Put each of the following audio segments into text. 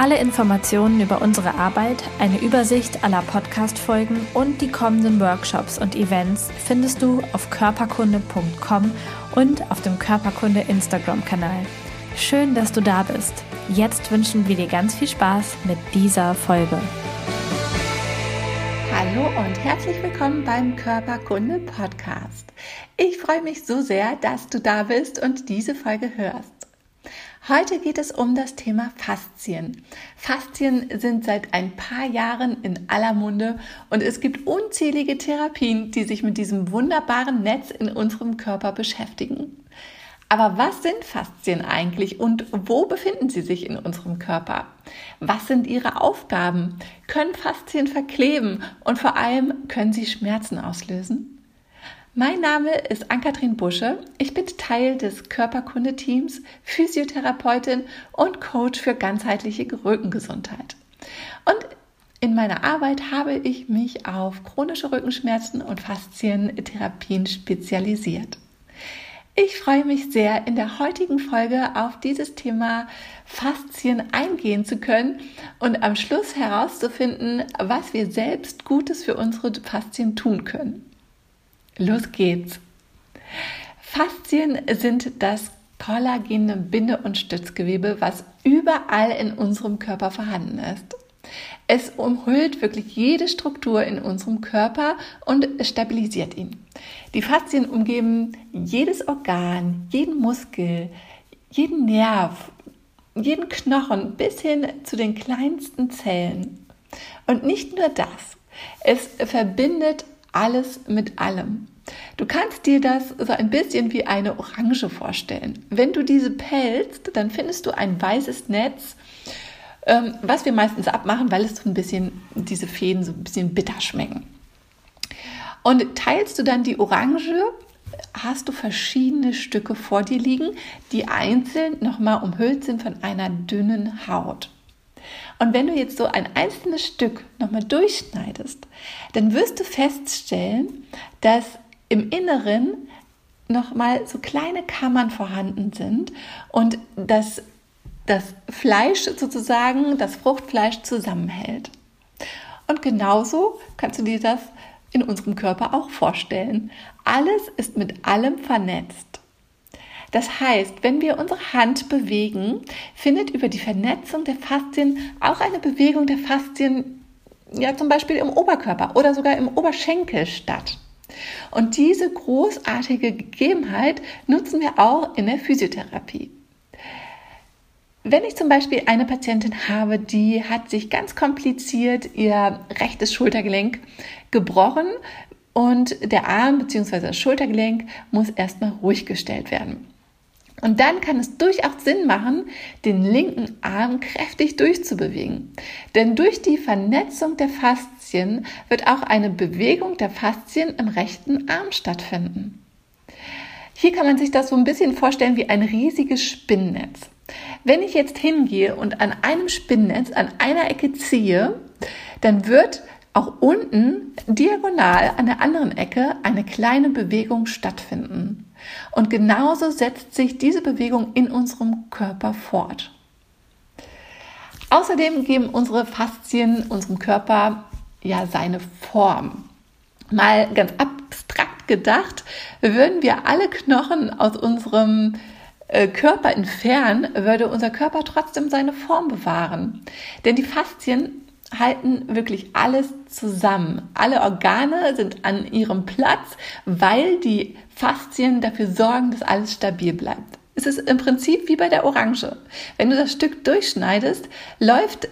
Alle Informationen über unsere Arbeit, eine Übersicht aller Podcast-Folgen und die kommenden Workshops und Events findest du auf körperkunde.com und auf dem Körperkunde Instagram-Kanal. Schön, dass du da bist. Jetzt wünschen wir dir ganz viel Spaß mit dieser Folge. Hallo und herzlich willkommen beim Körperkunde Podcast. Ich freue mich so sehr, dass du da bist und diese Folge hörst. Heute geht es um das Thema Faszien. Faszien sind seit ein paar Jahren in aller Munde und es gibt unzählige Therapien, die sich mit diesem wunderbaren Netz in unserem Körper beschäftigen. Aber was sind Faszien eigentlich und wo befinden sie sich in unserem Körper? Was sind ihre Aufgaben? Können Faszien verkleben und vor allem können sie Schmerzen auslösen? Mein Name ist Ann-Kathrin Busche. Ich bin Teil des Körperkundeteams, Physiotherapeutin und Coach für ganzheitliche Rückengesundheit. Und in meiner Arbeit habe ich mich auf chronische Rückenschmerzen und Faszientherapien spezialisiert. Ich freue mich sehr, in der heutigen Folge auf dieses Thema Faszien eingehen zu können und am Schluss herauszufinden, was wir selbst Gutes für unsere Faszien tun können. Los geht's. Faszien sind das kollagene Binde- und Stützgewebe, was überall in unserem Körper vorhanden ist. Es umhüllt wirklich jede Struktur in unserem Körper und stabilisiert ihn. Die Faszien umgeben jedes Organ, jeden Muskel, jeden Nerv, jeden Knochen bis hin zu den kleinsten Zellen. Und nicht nur das, es verbindet alles mit allem. Du kannst dir das so ein bisschen wie eine Orange vorstellen. Wenn du diese pelzt, dann findest du ein weißes Netz, ähm, was wir meistens abmachen, weil es so ein bisschen, diese Fäden so ein bisschen bitter schmecken. Und teilst du dann die Orange, hast du verschiedene Stücke vor dir liegen, die einzeln nochmal umhüllt sind von einer dünnen Haut. Und wenn du jetzt so ein einzelnes Stück nochmal durchschneidest, dann wirst du feststellen, dass im Inneren nochmal so kleine Kammern vorhanden sind und dass das Fleisch sozusagen, das Fruchtfleisch zusammenhält. Und genauso kannst du dir das in unserem Körper auch vorstellen. Alles ist mit allem vernetzt. Das heißt, wenn wir unsere Hand bewegen, findet über die Vernetzung der Faszien auch eine Bewegung der Faszien, ja zum Beispiel im Oberkörper oder sogar im Oberschenkel statt. Und diese großartige Gegebenheit nutzen wir auch in der Physiotherapie. Wenn ich zum Beispiel eine Patientin habe, die hat sich ganz kompliziert ihr rechtes Schultergelenk gebrochen und der Arm bzw. das Schultergelenk muss erstmal ruhig gestellt werden. Und dann kann es durchaus Sinn machen, den linken Arm kräftig durchzubewegen. Denn durch die Vernetzung der Faszien wird auch eine Bewegung der Faszien im rechten Arm stattfinden. Hier kann man sich das so ein bisschen vorstellen wie ein riesiges Spinnnetz. Wenn ich jetzt hingehe und an einem Spinnnetz an einer Ecke ziehe, dann wird auch unten diagonal an der anderen Ecke eine kleine Bewegung stattfinden. Und genauso setzt sich diese Bewegung in unserem Körper fort. Außerdem geben unsere Faszien unserem Körper ja seine Form. Mal ganz abstrakt gedacht, würden wir alle Knochen aus unserem äh, Körper entfernen, würde unser Körper trotzdem seine Form bewahren. Denn die Faszien halten wirklich alles zusammen. Alle Organe sind an ihrem Platz, weil die Faszien dafür sorgen, dass alles stabil bleibt. Es ist im Prinzip wie bei der Orange. Wenn du das Stück durchschneidest, läuft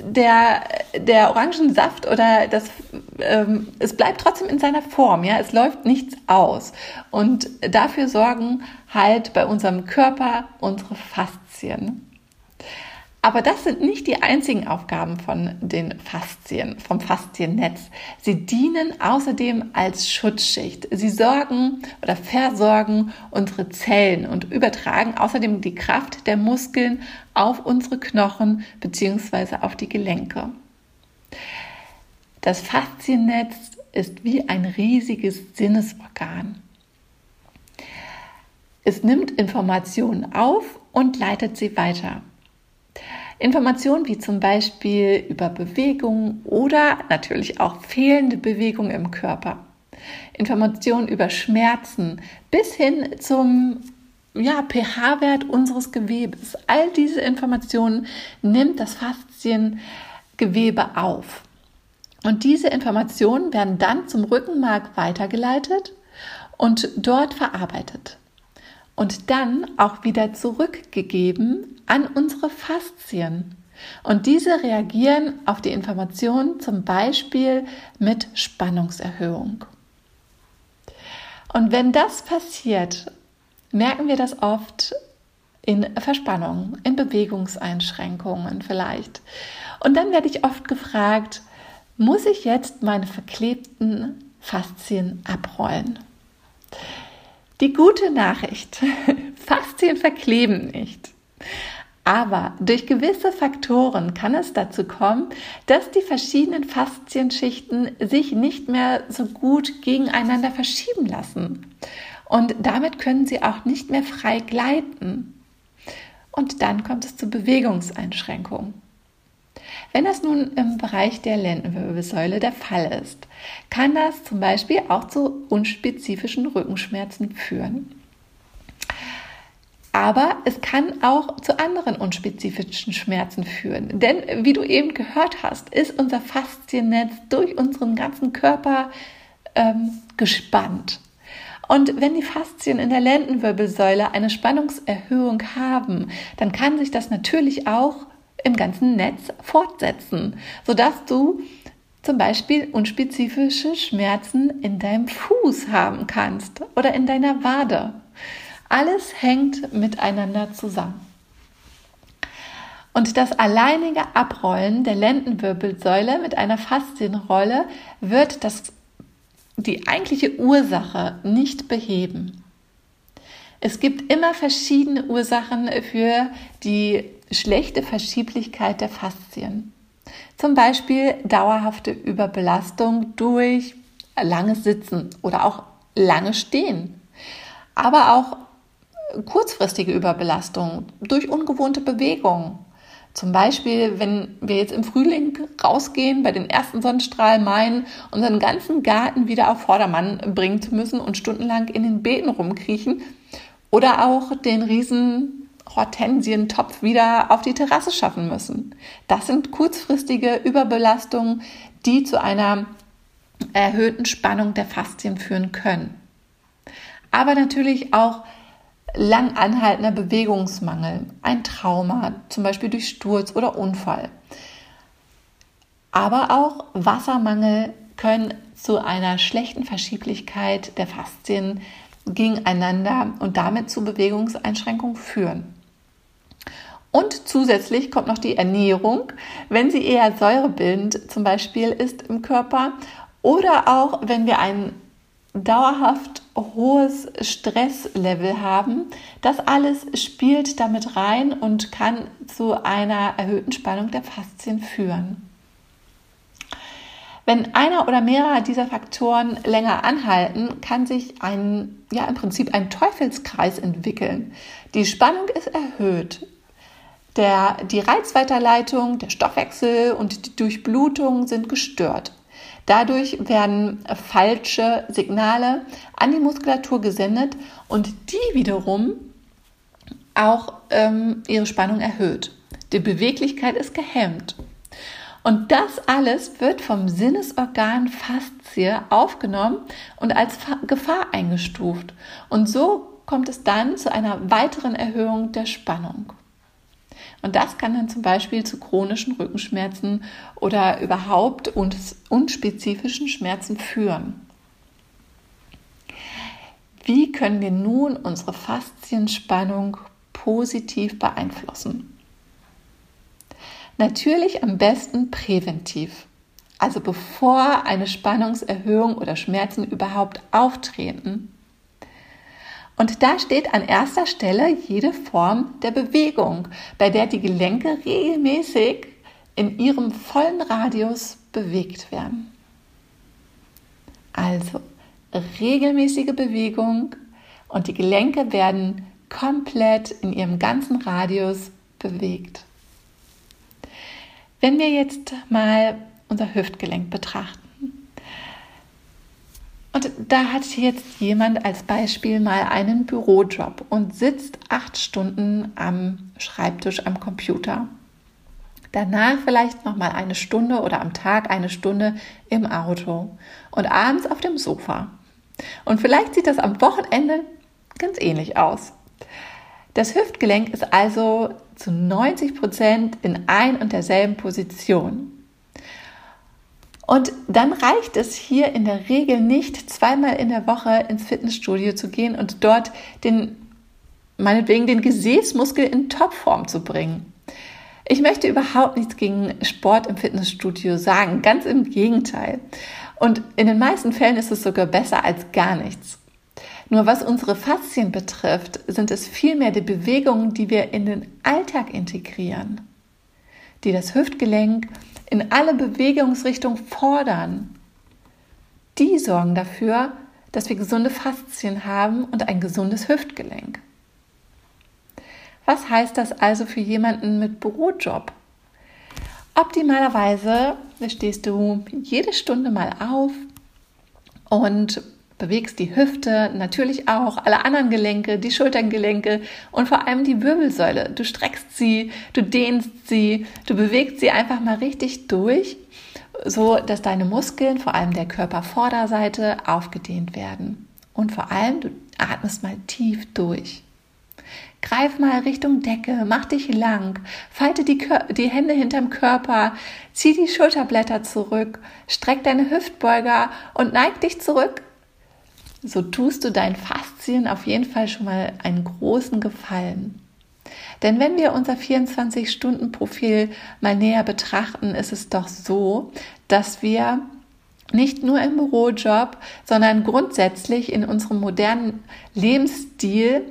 der, der Orangensaft oder das, ähm, es bleibt trotzdem in seiner Form, ja, es läuft nichts aus. Und dafür sorgen halt bei unserem Körper unsere Faszien. Aber das sind nicht die einzigen Aufgaben von den Faszien, vom Fasziennetz. Sie dienen außerdem als Schutzschicht. Sie sorgen oder versorgen unsere Zellen und übertragen außerdem die Kraft der Muskeln auf unsere Knochen bzw. auf die Gelenke. Das Fasziennetz ist wie ein riesiges Sinnesorgan. Es nimmt Informationen auf und leitet sie weiter. Informationen wie zum Beispiel über Bewegung oder natürlich auch fehlende Bewegung im Körper. Informationen über Schmerzen bis hin zum ja, pH-Wert unseres Gewebes. All diese Informationen nimmt das Fasziengewebe auf. Und diese Informationen werden dann zum Rückenmark weitergeleitet und dort verarbeitet und dann auch wieder zurückgegeben an unsere Faszien. Und diese reagieren auf die Information zum Beispiel mit Spannungserhöhung. Und wenn das passiert, merken wir das oft in Verspannungen, in Bewegungseinschränkungen vielleicht. Und dann werde ich oft gefragt, muss ich jetzt meine verklebten Faszien abrollen? Die gute Nachricht, Faszien verkleben nicht. Aber durch gewisse Faktoren kann es dazu kommen, dass die verschiedenen Faszienschichten sich nicht mehr so gut gegeneinander verschieben lassen. Und damit können sie auch nicht mehr frei gleiten. Und dann kommt es zu Bewegungseinschränkungen. Wenn das nun im Bereich der Lendenwirbelsäule der Fall ist, kann das zum Beispiel auch zu unspezifischen Rückenschmerzen führen. Aber es kann auch zu anderen unspezifischen Schmerzen führen. Denn wie du eben gehört hast, ist unser Fasziennetz durch unseren ganzen Körper ähm, gespannt. Und wenn die Faszien in der Lendenwirbelsäule eine Spannungserhöhung haben, dann kann sich das natürlich auch im ganzen Netz fortsetzen, sodass du zum Beispiel unspezifische Schmerzen in deinem Fuß haben kannst oder in deiner Wade. Alles hängt miteinander zusammen. Und das alleinige Abrollen der Lendenwirbelsäule mit einer Faszienrolle wird das, die eigentliche Ursache nicht beheben. Es gibt immer verschiedene Ursachen für die schlechte Verschieblichkeit der Faszien. Zum Beispiel dauerhafte Überbelastung durch langes Sitzen oder auch lange Stehen. Aber auch kurzfristige Überbelastung durch ungewohnte Bewegung. Zum Beispiel, wenn wir jetzt im Frühling rausgehen, bei den ersten Sonnenstrahlen meinen, unseren ganzen Garten wieder auf Vordermann bringen zu müssen und stundenlang in den Beeten rumkriechen. Oder auch den riesen Hortensientopf wieder auf die Terrasse schaffen müssen. Das sind kurzfristige Überbelastungen, die zu einer erhöhten Spannung der Faszien führen können. Aber natürlich auch lang anhaltender Bewegungsmangel, ein Trauma, zum Beispiel durch Sturz oder Unfall. Aber auch Wassermangel können zu einer schlechten Verschieblichkeit der Faszien gegeneinander und damit zu Bewegungseinschränkungen führen. Und zusätzlich kommt noch die Ernährung, wenn sie eher säurebildend zum Beispiel ist im Körper oder auch wenn wir ein dauerhaft hohes Stresslevel haben. Das alles spielt damit rein und kann zu einer erhöhten Spannung der Faszien führen. Wenn einer oder mehrere dieser Faktoren länger anhalten, kann sich ein, ja, im Prinzip ein Teufelskreis entwickeln. Die Spannung ist erhöht. Der, die Reizweiterleitung, der Stoffwechsel und die Durchblutung sind gestört. Dadurch werden falsche Signale an die Muskulatur gesendet und die wiederum auch ähm, ihre Spannung erhöht. Die Beweglichkeit ist gehemmt. Und das alles wird vom Sinnesorgan Faszie aufgenommen und als Gefahr eingestuft. Und so kommt es dann zu einer weiteren Erhöhung der Spannung. Und das kann dann zum Beispiel zu chronischen Rückenschmerzen oder überhaupt unspezifischen Schmerzen führen. Wie können wir nun unsere Faszienspannung positiv beeinflussen? Natürlich am besten präventiv. Also bevor eine Spannungserhöhung oder Schmerzen überhaupt auftreten. Und da steht an erster Stelle jede Form der Bewegung, bei der die Gelenke regelmäßig in ihrem vollen Radius bewegt werden. Also regelmäßige Bewegung und die Gelenke werden komplett in ihrem ganzen Radius bewegt. Wenn wir jetzt mal unser Hüftgelenk betrachten. Und da hat jetzt jemand als Beispiel mal einen Bürojob und sitzt acht Stunden am Schreibtisch am Computer. Danach vielleicht noch mal eine Stunde oder am Tag eine Stunde im Auto und abends auf dem Sofa. Und vielleicht sieht das am Wochenende ganz ähnlich aus. Das Hüftgelenk ist also zu 90 Prozent in ein und derselben Position. Und dann reicht es hier in der Regel nicht, zweimal in der Woche ins Fitnessstudio zu gehen und dort den, meinetwegen den Gesäßmuskel in Topform zu bringen. Ich möchte überhaupt nichts gegen Sport im Fitnessstudio sagen, ganz im Gegenteil. Und in den meisten Fällen ist es sogar besser als gar nichts. Nur was unsere Faszien betrifft, sind es vielmehr die Bewegungen, die wir in den Alltag integrieren, die das Hüftgelenk in alle Bewegungsrichtungen fordern. Die sorgen dafür, dass wir gesunde Faszien haben und ein gesundes Hüftgelenk. Was heißt das also für jemanden mit Bürojob? Optimalerweise stehst du jede Stunde mal auf und bewegst die Hüfte, natürlich auch alle anderen Gelenke, die Schultergelenke und vor allem die Wirbelsäule. Du streckst sie, du dehnst sie, du bewegst sie einfach mal richtig durch, so dass deine Muskeln, vor allem der Körpervorderseite, aufgedehnt werden. Und vor allem, du atmest mal tief durch. Greif mal Richtung Decke, mach dich lang, falte die, die Hände hinterm Körper, zieh die Schulterblätter zurück, streck deine Hüftbeuger und neig dich zurück so tust du deinen Faszien auf jeden Fall schon mal einen großen Gefallen. Denn wenn wir unser 24-Stunden-Profil mal näher betrachten, ist es doch so, dass wir nicht nur im Bürojob, sondern grundsätzlich in unserem modernen Lebensstil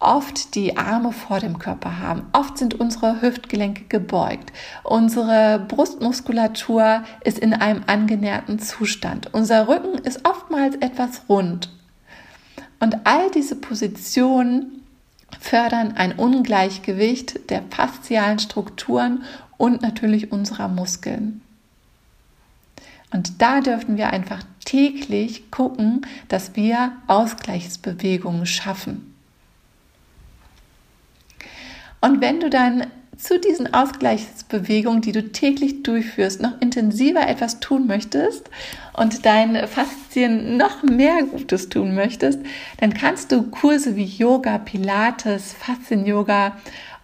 oft die Arme vor dem Körper haben. Oft sind unsere Hüftgelenke gebeugt. Unsere Brustmuskulatur ist in einem angenäherten Zustand. Unser Rücken ist oftmals etwas rund. Und all diese Positionen fördern ein Ungleichgewicht der faszialen Strukturen und natürlich unserer Muskeln. Und da dürfen wir einfach täglich gucken, dass wir Ausgleichsbewegungen schaffen. Und wenn du dann zu diesen Ausgleichsbewegungen, die du täglich durchführst, noch intensiver etwas tun möchtest und deinen Faszien noch mehr Gutes tun möchtest, dann kannst du Kurse wie Yoga, Pilates, Faszien-Yoga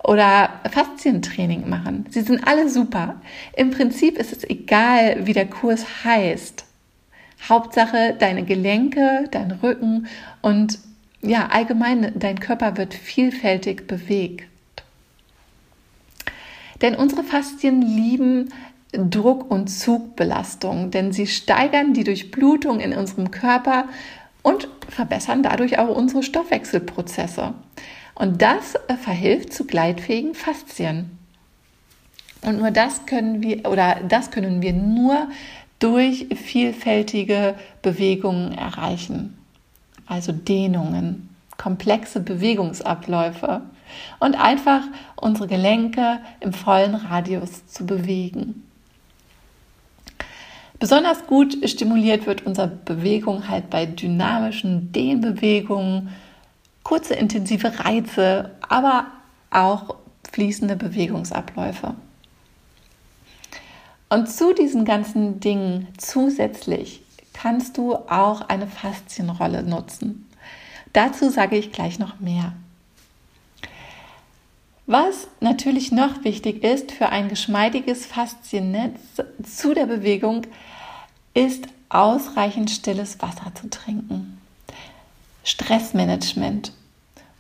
oder Faszientraining machen. Sie sind alle super. Im Prinzip ist es egal, wie der Kurs heißt. Hauptsache, deine Gelenke, dein Rücken und ja, allgemein dein Körper wird vielfältig bewegt. Denn unsere Faszien lieben Druck- und Zugbelastung, denn sie steigern die Durchblutung in unserem Körper und verbessern dadurch auch unsere Stoffwechselprozesse. Und das äh, verhilft zu gleitfähigen Faszien. Und nur das können wir oder das können wir nur durch vielfältige Bewegungen erreichen. Also Dehnungen, komplexe Bewegungsabläufe und einfach unsere Gelenke im vollen Radius zu bewegen. Besonders gut stimuliert wird unsere Bewegung halt bei dynamischen Dehnbewegungen, kurze intensive Reize, aber auch fließende Bewegungsabläufe. Und zu diesen ganzen Dingen zusätzlich kannst du auch eine Faszienrolle nutzen. Dazu sage ich gleich noch mehr. Was natürlich noch wichtig ist für ein geschmeidiges Fasziennetz zu der Bewegung, ist ausreichend stilles Wasser zu trinken. Stressmanagement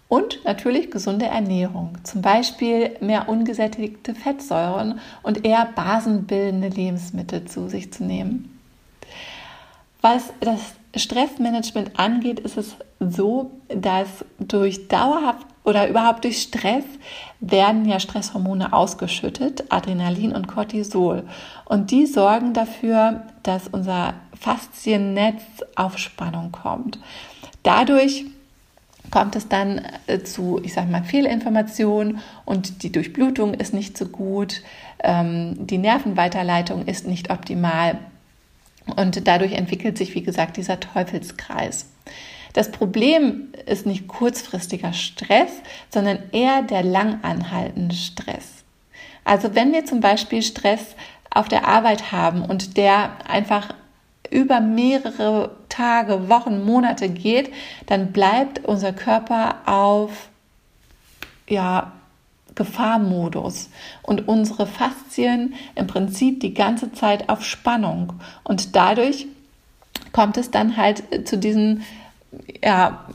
Und natürlich gesunde Ernährung, zum Beispiel mehr ungesättigte Fettsäuren und eher basenbildende Lebensmittel zu sich zu nehmen. Was das Stressmanagement angeht, ist es so, dass durch dauerhaft oder überhaupt durch Stress werden ja Stresshormone ausgeschüttet, Adrenalin und Cortisol. Und die sorgen dafür, dass unser Fasziennetz auf Spannung kommt. Dadurch kommt es dann äh, zu, ich sage mal, Fehlinformationen und die Durchblutung ist nicht so gut, ähm, die Nervenweiterleitung ist nicht optimal und dadurch entwickelt sich, wie gesagt, dieser Teufelskreis. Das Problem ist nicht kurzfristiger Stress, sondern eher der langanhaltende Stress. Also wenn wir zum Beispiel Stress auf der Arbeit haben und der einfach über mehrere Tage, Wochen, Monate geht, dann bleibt unser Körper auf ja, Gefahrmodus und unsere Faszien im Prinzip die ganze Zeit auf Spannung. Und dadurch kommt es dann halt zu diesen ja,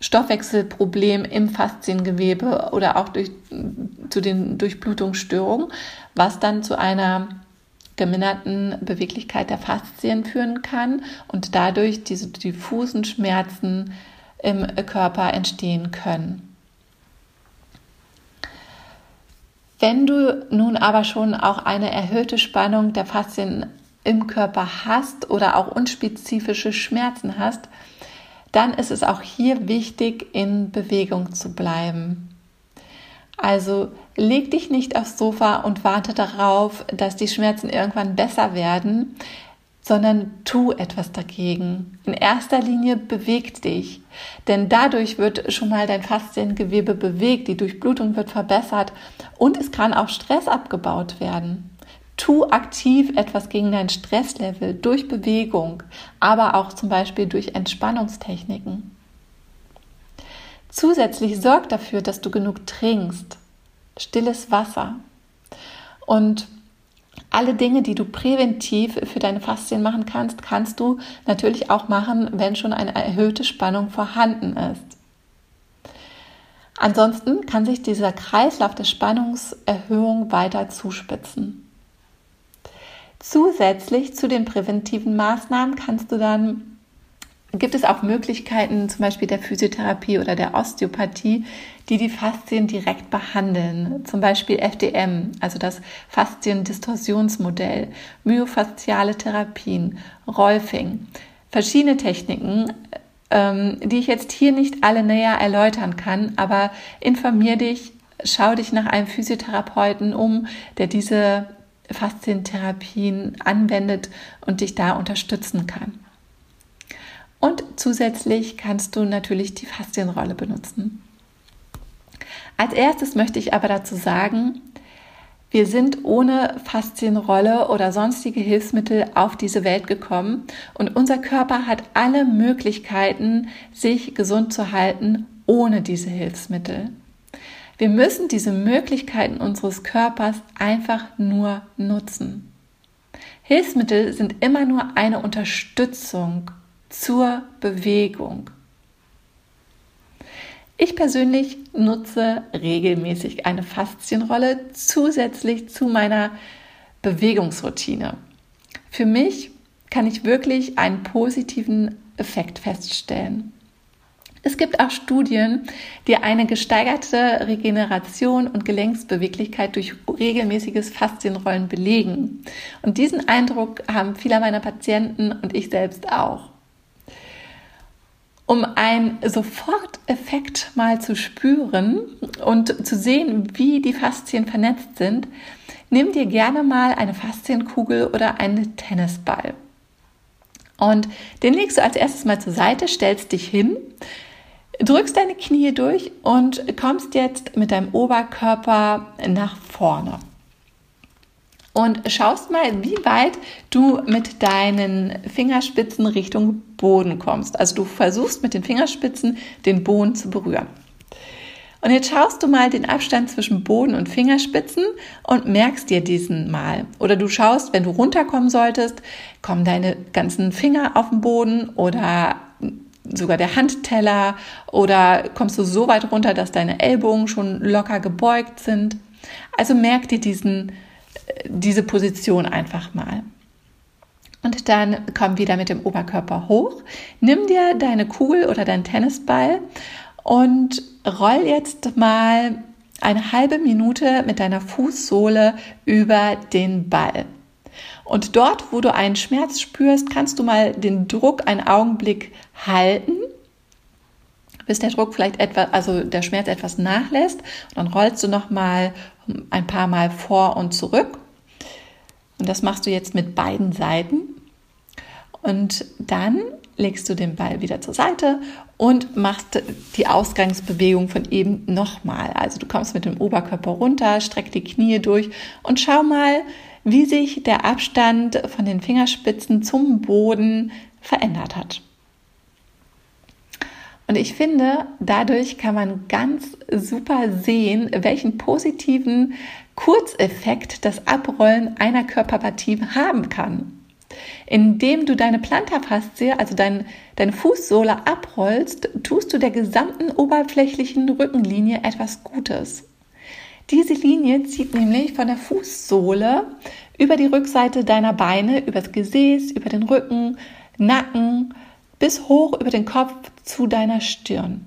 Stoffwechselproblem im Fasziengewebe oder auch durch, zu den Durchblutungsstörungen, was dann zu einer geminderten Beweglichkeit der Faszien führen kann und dadurch diese diffusen Schmerzen im Körper entstehen können. Wenn du nun aber schon auch eine erhöhte Spannung der Faszien im Körper hast oder auch unspezifische Schmerzen hast, dann ist es auch hier wichtig, in Bewegung zu bleiben. Also leg dich nicht aufs Sofa und warte darauf, dass die Schmerzen irgendwann besser werden, sondern tu etwas dagegen. In erster Linie bewegt dich, denn dadurch wird schon mal dein Fasziengewebe bewegt, die Durchblutung wird verbessert und es kann auch Stress abgebaut werden. Tu aktiv etwas gegen dein Stresslevel durch Bewegung, aber auch zum Beispiel durch Entspannungstechniken. Zusätzlich sorg dafür, dass du genug trinkst, stilles Wasser und alle Dinge, die du präventiv für deine Faszien machen kannst, kannst du natürlich auch machen, wenn schon eine erhöhte Spannung vorhanden ist. Ansonsten kann sich dieser Kreislauf der Spannungserhöhung weiter zuspitzen. Zusätzlich zu den präventiven Maßnahmen kannst du dann gibt es auch Möglichkeiten, zum Beispiel der Physiotherapie oder der Osteopathie, die die Faszien direkt behandeln. Zum Beispiel FDM, also das Fasziendistorsionsmodell, myofasziale Therapien, Rolfing, verschiedene Techniken, ähm, die ich jetzt hier nicht alle näher erläutern kann, aber informier dich, schau dich nach einem Physiotherapeuten um, der diese Faszientherapien anwendet und dich da unterstützen kann. Und zusätzlich kannst du natürlich die Faszienrolle benutzen. Als erstes möchte ich aber dazu sagen, wir sind ohne Faszienrolle oder sonstige Hilfsmittel auf diese Welt gekommen und unser Körper hat alle Möglichkeiten, sich gesund zu halten ohne diese Hilfsmittel. Wir müssen diese Möglichkeiten unseres Körpers einfach nur nutzen. Hilfsmittel sind immer nur eine Unterstützung zur Bewegung. Ich persönlich nutze regelmäßig eine Faszienrolle zusätzlich zu meiner Bewegungsroutine. Für mich kann ich wirklich einen positiven Effekt feststellen. Es gibt auch Studien, die eine gesteigerte Regeneration und Gelenksbeweglichkeit durch regelmäßiges Faszienrollen belegen. Und diesen Eindruck haben viele meiner Patienten und ich selbst auch. Um einen Soforteffekt mal zu spüren und zu sehen, wie die Faszien vernetzt sind, nimm dir gerne mal eine Faszienkugel oder einen Tennisball. Und den legst du als erstes mal zur Seite, stellst dich hin, drückst deine Knie durch und kommst jetzt mit deinem Oberkörper nach vorne und schaust mal, wie weit du mit deinen Fingerspitzen Richtung Boden kommst. Also du versuchst mit den Fingerspitzen den Boden zu berühren. Und jetzt schaust du mal den Abstand zwischen Boden und Fingerspitzen und merkst dir diesen mal. Oder du schaust, wenn du runterkommen solltest, kommen deine ganzen Finger auf den Boden oder sogar der Handteller oder kommst du so weit runter, dass deine Ellbogen schon locker gebeugt sind. Also merk dir diesen, diese Position einfach mal. Und dann komm wieder mit dem Oberkörper hoch. Nimm dir deine Kugel oder deinen Tennisball und roll jetzt mal eine halbe Minute mit deiner Fußsohle über den Ball. Und dort, wo du einen Schmerz spürst, kannst du mal den Druck einen Augenblick halten, bis der Druck vielleicht etwas, also der Schmerz etwas nachlässt. Und dann rollst du noch mal ein paar Mal vor und zurück. Und das machst du jetzt mit beiden Seiten. Und dann legst du den Ball wieder zur Seite und machst die Ausgangsbewegung von eben nochmal. Also du kommst mit dem Oberkörper runter, streck die Knie durch und schau mal, wie sich der Abstand von den Fingerspitzen zum Boden verändert hat. Und ich finde, dadurch kann man ganz super sehen, welchen positiven Kurzeffekt das Abrollen einer Körperpartie haben kann. Indem du deine Plantarfaszie, also dein, deine Fußsohle abrollst, tust du der gesamten oberflächlichen Rückenlinie etwas Gutes. Diese Linie zieht nämlich von der Fußsohle über die Rückseite deiner Beine, übers Gesäß, über den Rücken, Nacken, bis hoch über den Kopf zu deiner Stirn.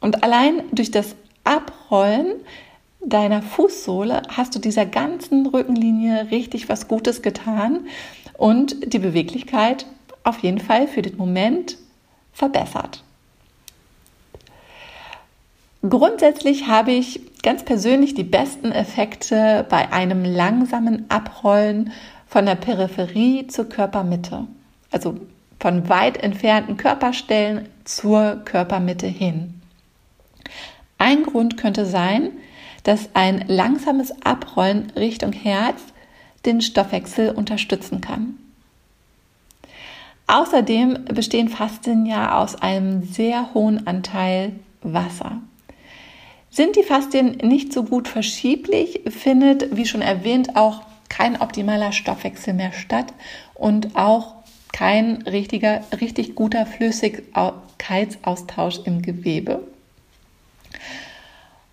Und allein durch das Abrollen deiner Fußsohle hast du dieser ganzen Rückenlinie richtig was Gutes getan und die Beweglichkeit auf jeden Fall für den Moment verbessert. Grundsätzlich habe ich ganz persönlich die besten Effekte bei einem langsamen Abrollen von der Peripherie zur Körpermitte. Also von weit entfernten Körperstellen zur Körpermitte hin. Ein Grund könnte sein, dass ein langsames Abrollen Richtung Herz den Stoffwechsel unterstützen kann. Außerdem bestehen Faszien ja aus einem sehr hohen Anteil Wasser. Sind die Faszien nicht so gut verschieblich, findet, wie schon erwähnt, auch kein optimaler Stoffwechsel mehr statt und auch kein richtiger, richtig guter Flüssigkeitsaustausch im Gewebe.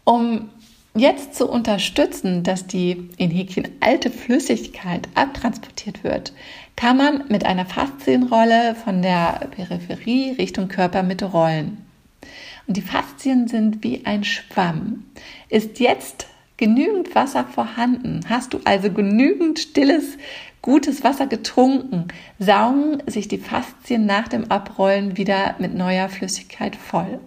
Um jetzt zu unterstützen, dass die in Häkchen alte Flüssigkeit abtransportiert wird, kann man mit einer Faszienrolle von der Peripherie Richtung Körpermitte rollen. Und die Faszien sind wie ein Schwamm. Ist jetzt genügend Wasser vorhanden, hast du also genügend stilles, gutes Wasser getrunken, saugen sich die Faszien nach dem Abrollen wieder mit neuer Flüssigkeit voll.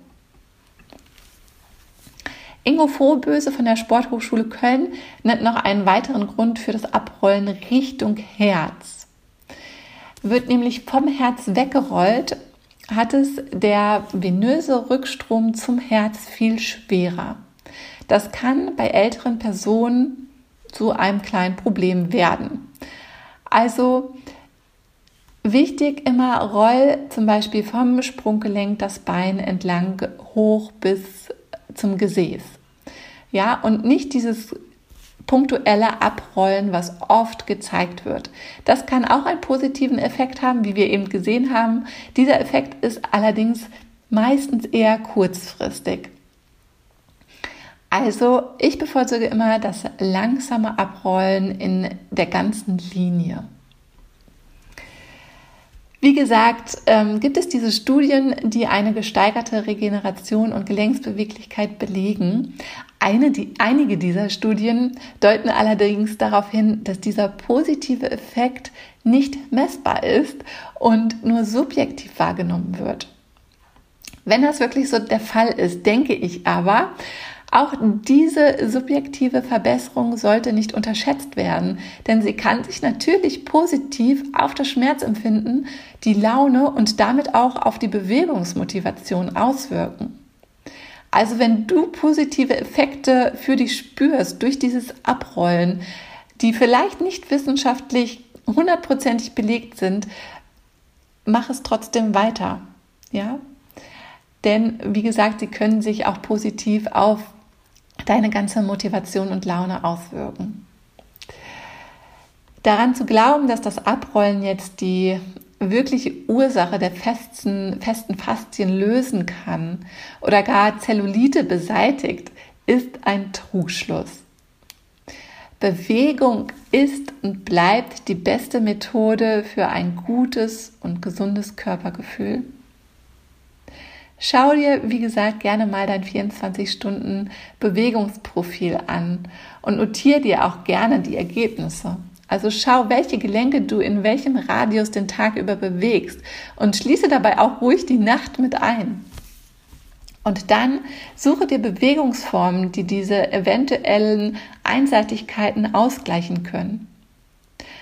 Ingo Vorböse von der Sporthochschule Köln nennt noch einen weiteren Grund für das Abrollen Richtung Herz. Wird nämlich vom Herz weggerollt, hat es der venöse Rückstrom zum Herz viel schwerer. Das kann bei älteren Personen zu einem kleinen Problem werden. Also wichtig immer roll zum Beispiel vom Sprunggelenk das Bein entlang hoch bis zum Gesäß. Ja, und nicht dieses punktuelle Abrollen, was oft gezeigt wird. Das kann auch einen positiven Effekt haben, wie wir eben gesehen haben. Dieser Effekt ist allerdings meistens eher kurzfristig. Also ich bevorzuge immer das langsame Abrollen in der ganzen Linie. Wie gesagt, ähm, gibt es diese Studien, die eine gesteigerte Regeneration und Gelenksbeweglichkeit belegen. Eine, die, einige dieser Studien deuten allerdings darauf hin, dass dieser positive Effekt nicht messbar ist und nur subjektiv wahrgenommen wird. Wenn das wirklich so der Fall ist, denke ich aber, auch diese subjektive Verbesserung sollte nicht unterschätzt werden, denn sie kann sich natürlich positiv auf das Schmerzempfinden, die Laune und damit auch auf die Bewegungsmotivation auswirken. Also wenn du positive Effekte für dich spürst durch dieses Abrollen, die vielleicht nicht wissenschaftlich hundertprozentig belegt sind, mach es trotzdem weiter. Ja? Denn wie gesagt, sie können sich auch positiv auf deine ganze Motivation und Laune auswirken. Daran zu glauben, dass das Abrollen jetzt die wirkliche Ursache der festen, festen Faszien lösen kann oder gar Zellulite beseitigt, ist ein Trugschluss. Bewegung ist und bleibt die beste Methode für ein gutes und gesundes Körpergefühl. Schau dir, wie gesagt, gerne mal dein 24-Stunden-Bewegungsprofil an und notiere dir auch gerne die Ergebnisse. Also schau, welche Gelenke du in welchem Radius den Tag über bewegst und schließe dabei auch ruhig die Nacht mit ein. Und dann suche dir Bewegungsformen, die diese eventuellen Einseitigkeiten ausgleichen können.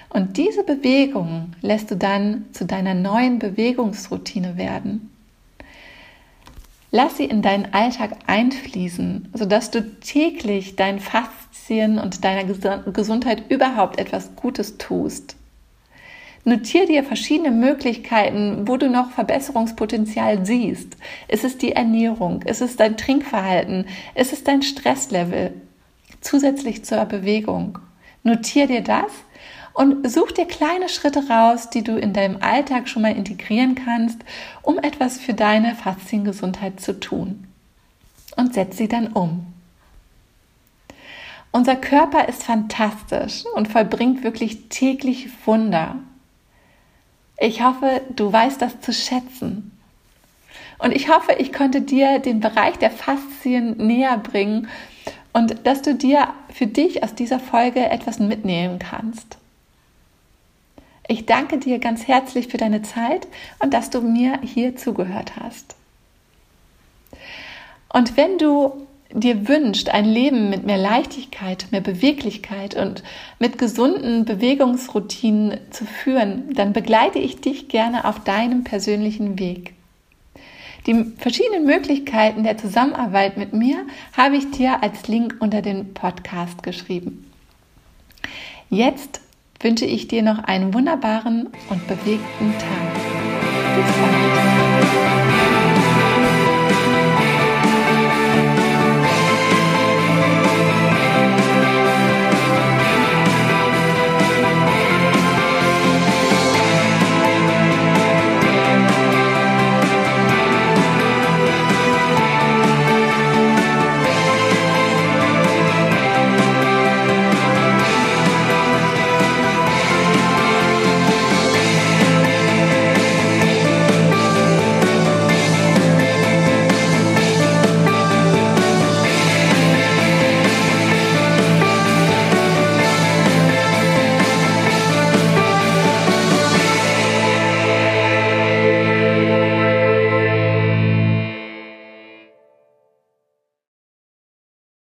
Und diese Bewegungen lässt du dann zu deiner neuen Bewegungsroutine werden. Lass sie in deinen Alltag einfließen, sodass du täglich deinen Faszien und deiner Gesundheit überhaupt etwas Gutes tust. Notier dir verschiedene Möglichkeiten, wo du noch Verbesserungspotenzial siehst. Ist es die Ernährung? Ist es dein Trinkverhalten? Ist es dein Stresslevel? Zusätzlich zur Bewegung. Notier dir das und such dir kleine Schritte raus, die du in deinem Alltag schon mal integrieren kannst, um etwas für deine Fasziengesundheit zu tun. Und setz sie dann um. Unser Körper ist fantastisch und vollbringt wirklich täglich Wunder. Ich hoffe, du weißt das zu schätzen. Und ich hoffe, ich konnte dir den Bereich der Faszien näher bringen und dass du dir für dich aus dieser Folge etwas mitnehmen kannst. Ich danke dir ganz herzlich für deine Zeit und dass du mir hier zugehört hast. Und wenn du dir wünscht, ein Leben mit mehr Leichtigkeit, mehr Beweglichkeit und mit gesunden Bewegungsroutinen zu führen, dann begleite ich dich gerne auf deinem persönlichen Weg. Die verschiedenen Möglichkeiten der Zusammenarbeit mit mir habe ich dir als Link unter den Podcast geschrieben. Jetzt wünsche ich dir noch einen wunderbaren und bewegten Tag.